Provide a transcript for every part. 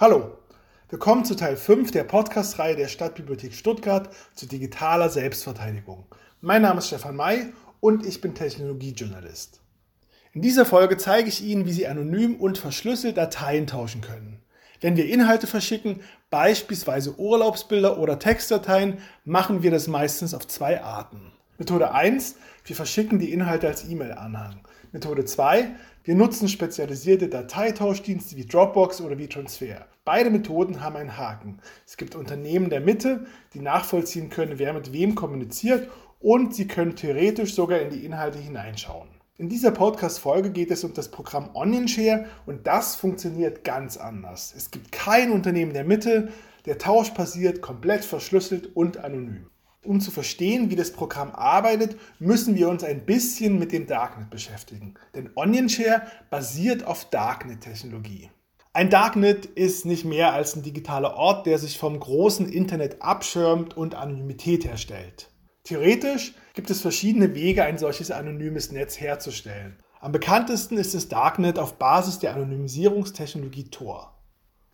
Hallo, willkommen zu Teil 5 der Podcast-Reihe der Stadtbibliothek Stuttgart zu digitaler Selbstverteidigung. Mein Name ist Stefan May und ich bin Technologiejournalist. In dieser Folge zeige ich Ihnen, wie Sie anonym und verschlüsselt Dateien tauschen können. Wenn wir Inhalte verschicken, beispielsweise Urlaubsbilder oder Textdateien, machen wir das meistens auf zwei Arten. Methode 1, wir verschicken die Inhalte als E-Mail-Anhang. Methode 2, wir nutzen spezialisierte Dateitauschdienste wie Dropbox oder wie Transfer. Beide Methoden haben einen Haken. Es gibt Unternehmen der Mitte, die nachvollziehen können, wer mit wem kommuniziert und sie können theoretisch sogar in die Inhalte hineinschauen. In dieser Podcast-Folge geht es um das Programm OnionShare und das funktioniert ganz anders. Es gibt kein Unternehmen der Mitte, der Tausch passiert komplett verschlüsselt und anonym. Um zu verstehen, wie das Programm arbeitet, müssen wir uns ein bisschen mit dem Darknet beschäftigen. Denn OnionShare basiert auf Darknet-Technologie. Ein Darknet ist nicht mehr als ein digitaler Ort, der sich vom großen Internet abschirmt und Anonymität herstellt. Theoretisch gibt es verschiedene Wege, ein solches anonymes Netz herzustellen. Am bekanntesten ist das Darknet auf Basis der Anonymisierungstechnologie Tor.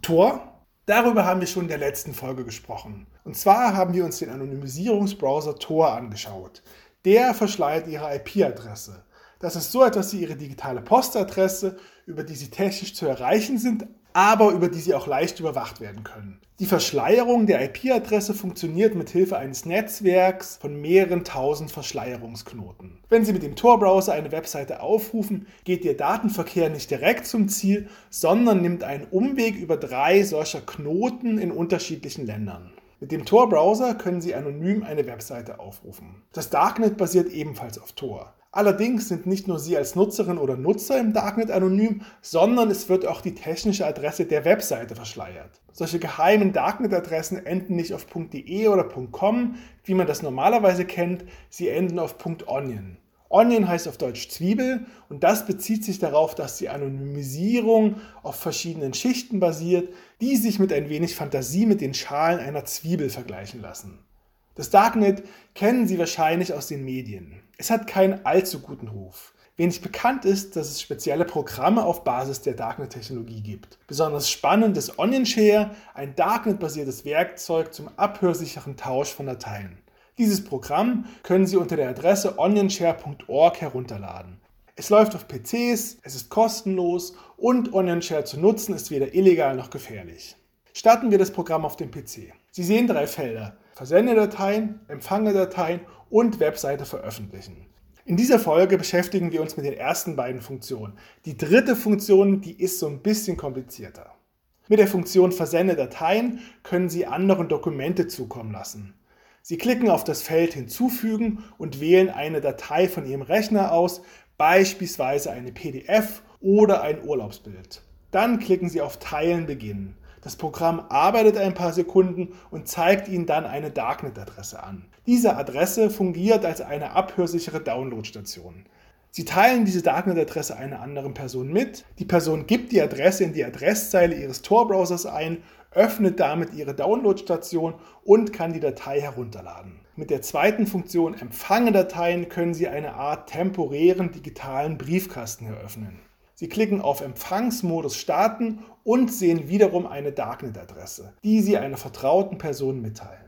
Tor Darüber haben wir schon in der letzten Folge gesprochen. Und zwar haben wir uns den Anonymisierungsbrowser Tor angeschaut. Der verschleiert Ihre IP-Adresse. Das ist so etwas wie Ihre digitale Postadresse, über die Sie technisch zu erreichen sind, aber über die sie auch leicht überwacht werden können. Die Verschleierung der IP-Adresse funktioniert mit Hilfe eines Netzwerks von mehreren tausend Verschleierungsknoten. Wenn Sie mit dem Tor-Browser eine Webseite aufrufen, geht Ihr Datenverkehr nicht direkt zum Ziel, sondern nimmt einen Umweg über drei solcher Knoten in unterschiedlichen Ländern. Mit dem Tor-Browser können Sie anonym eine Webseite aufrufen. Das Darknet basiert ebenfalls auf Tor. Allerdings sind nicht nur Sie als Nutzerin oder Nutzer im Darknet anonym, sondern es wird auch die technische Adresse der Webseite verschleiert. Solche geheimen Darknet-Adressen enden nicht auf .de oder .com, wie man das normalerweise kennt, sie enden auf .onion. Onion heißt auf Deutsch Zwiebel und das bezieht sich darauf, dass die Anonymisierung auf verschiedenen Schichten basiert, die sich mit ein wenig Fantasie mit den Schalen einer Zwiebel vergleichen lassen. Das Darknet kennen Sie wahrscheinlich aus den Medien. Es hat keinen allzu guten Ruf. Wenig bekannt ist, dass es spezielle Programme auf Basis der Darknet-Technologie gibt. Besonders spannend ist OnionShare, ein Darknet-basiertes Werkzeug zum abhörsicheren Tausch von Dateien. Dieses Programm können Sie unter der Adresse onionshare.org herunterladen. Es läuft auf PCs, es ist kostenlos und OnionShare zu nutzen ist weder illegal noch gefährlich. Starten wir das Programm auf dem PC. Sie sehen drei Felder. Versendedateien, Empfangedateien und Webseite veröffentlichen. In dieser Folge beschäftigen wir uns mit den ersten beiden Funktionen. Die dritte Funktion, die ist so ein bisschen komplizierter. Mit der Funktion Versende Dateien können Sie anderen Dokumente zukommen lassen. Sie klicken auf das Feld Hinzufügen und wählen eine Datei von Ihrem Rechner aus, beispielsweise eine PDF oder ein Urlaubsbild. Dann klicken Sie auf Teilen beginnen. Das Programm arbeitet ein paar Sekunden und zeigt Ihnen dann eine Darknet-Adresse an. Diese Adresse fungiert als eine abhörsichere Downloadstation. Sie teilen diese Darknet-Adresse einer anderen Person mit. Die Person gibt die Adresse in die Adresszeile Ihres Tor-Browsers ein, öffnet damit Ihre Downloadstation und kann die Datei herunterladen. Mit der zweiten Funktion Empfange Dateien können Sie eine Art temporären digitalen Briefkasten eröffnen. Sie klicken auf Empfangsmodus starten und sehen wiederum eine Darknet-Adresse, die Sie einer vertrauten Person mitteilen.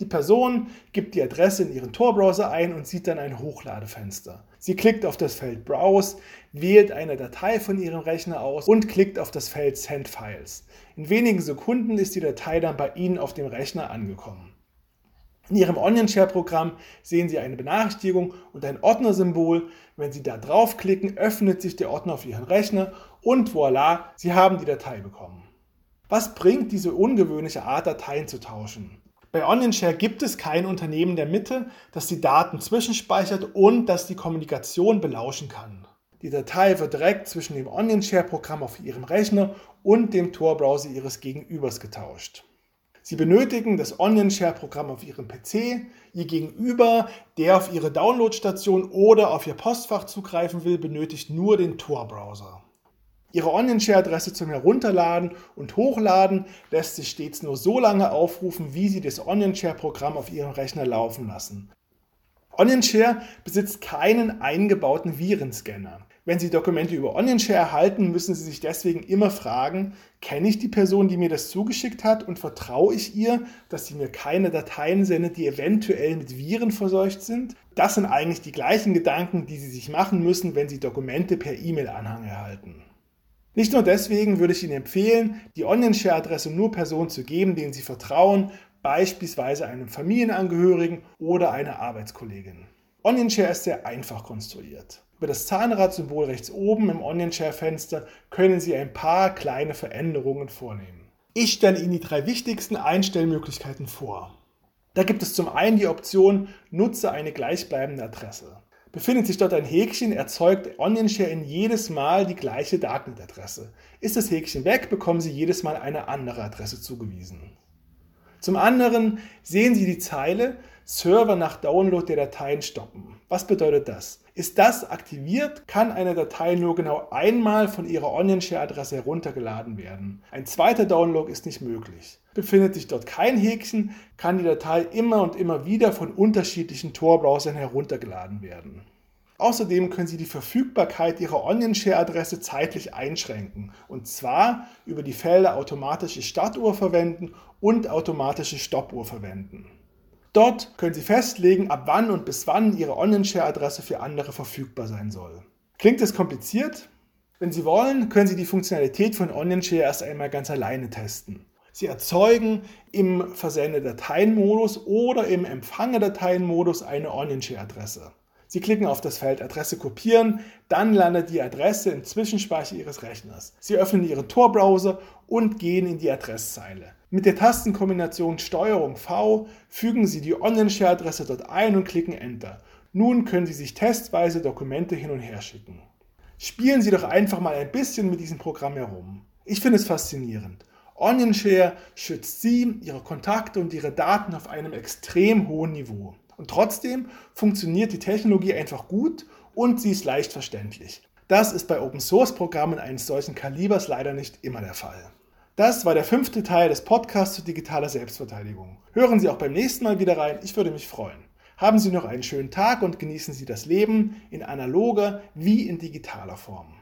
Die Person gibt die Adresse in ihren Tor-Browser ein und sieht dann ein Hochladefenster. Sie klickt auf das Feld Browse, wählt eine Datei von ihrem Rechner aus und klickt auf das Feld Send Files. In wenigen Sekunden ist die Datei dann bei Ihnen auf dem Rechner angekommen. In Ihrem Onion-Share-Programm sehen Sie eine Benachrichtigung und ein Ordnersymbol. Wenn Sie da draufklicken, öffnet sich der Ordner auf Ihren Rechner und voilà, Sie haben die Datei bekommen. Was bringt diese ungewöhnliche Art, Dateien zu tauschen? Bei OnionShare gibt es kein Unternehmen der Mitte, das die Daten zwischenspeichert und das die Kommunikation belauschen kann. Die Datei wird direkt zwischen dem OnionShare-Programm auf Ihrem Rechner und dem Tor-Browser Ihres Gegenübers getauscht. Sie benötigen das OnionShare-Programm auf Ihrem PC. Ihr Gegenüber, der auf Ihre Downloadstation oder auf Ihr Postfach zugreifen will, benötigt nur den Tor-Browser. Ihre OnionShare-Adresse zum Herunterladen und Hochladen lässt sich stets nur so lange aufrufen, wie Sie das OnionShare-Programm auf Ihrem Rechner laufen lassen. OnionShare besitzt keinen eingebauten Virenscanner. Wenn Sie Dokumente über OnionShare erhalten, müssen Sie sich deswegen immer fragen, kenne ich die Person, die mir das zugeschickt hat und vertraue ich ihr, dass sie mir keine Dateien sendet, die eventuell mit Viren verseucht sind? Das sind eigentlich die gleichen Gedanken, die Sie sich machen müssen, wenn Sie Dokumente per E-Mail-Anhang erhalten. Nicht nur deswegen würde ich Ihnen empfehlen, die OnionShare-Adresse nur Personen zu geben, denen Sie vertrauen, beispielsweise einem Familienangehörigen oder einer Arbeitskollegin. OnionShare ist sehr einfach konstruiert. Über das Zahnradsymbol rechts oben im OnionShare-Fenster können Sie ein paar kleine Veränderungen vornehmen. Ich stelle Ihnen die drei wichtigsten Einstellmöglichkeiten vor. Da gibt es zum einen die Option Nutze eine gleichbleibende Adresse. Befindet sich dort ein Häkchen, erzeugt OnionShare in jedes Mal die gleiche Darknet-Adresse. Ist das Häkchen weg, bekommen Sie jedes Mal eine andere Adresse zugewiesen. Zum anderen sehen Sie die Zeile Server nach Download der Dateien stoppen. Was bedeutet das? Ist das aktiviert, kann eine Datei nur genau einmal von Ihrer OnionShare-Adresse heruntergeladen werden. Ein zweiter Download ist nicht möglich. Befindet sich dort kein Häkchen, kann die Datei immer und immer wieder von unterschiedlichen Tor-Browsern heruntergeladen werden. Außerdem können Sie die Verfügbarkeit Ihrer OnionShare-Adresse zeitlich einschränken, und zwar über die Felder automatische Startuhr verwenden und automatische Stoppuhr verwenden. Dort können Sie festlegen, ab wann und bis wann Ihre OnionShare-Adresse für andere verfügbar sein soll. Klingt es kompliziert? Wenn Sie wollen, können Sie die Funktionalität von OnionShare erst einmal ganz alleine testen. Sie erzeugen im Versende-Dateien-Modus oder im Empfange-Dateien-Modus eine OnionShare-Adresse. Sie klicken auf das Feld Adresse kopieren, dann landet die Adresse im Zwischenspeicher Ihres Rechners. Sie öffnen Ihren Tor-Browser und gehen in die Adresszeile. Mit der Tastenkombination STRG V fügen Sie die OnionShare-Adresse dort ein und klicken Enter. Nun können Sie sich testweise Dokumente hin und her schicken. Spielen Sie doch einfach mal ein bisschen mit diesem Programm herum. Ich finde es faszinierend. OnionShare schützt Sie, Ihre Kontakte und Ihre Daten auf einem extrem hohen Niveau. Und trotzdem funktioniert die Technologie einfach gut und sie ist leicht verständlich. Das ist bei Open Source Programmen eines solchen Kalibers leider nicht immer der Fall. Das war der fünfte Teil des Podcasts zu digitaler Selbstverteidigung. Hören Sie auch beim nächsten Mal wieder rein, ich würde mich freuen. Haben Sie noch einen schönen Tag und genießen Sie das Leben in analoger wie in digitaler Form.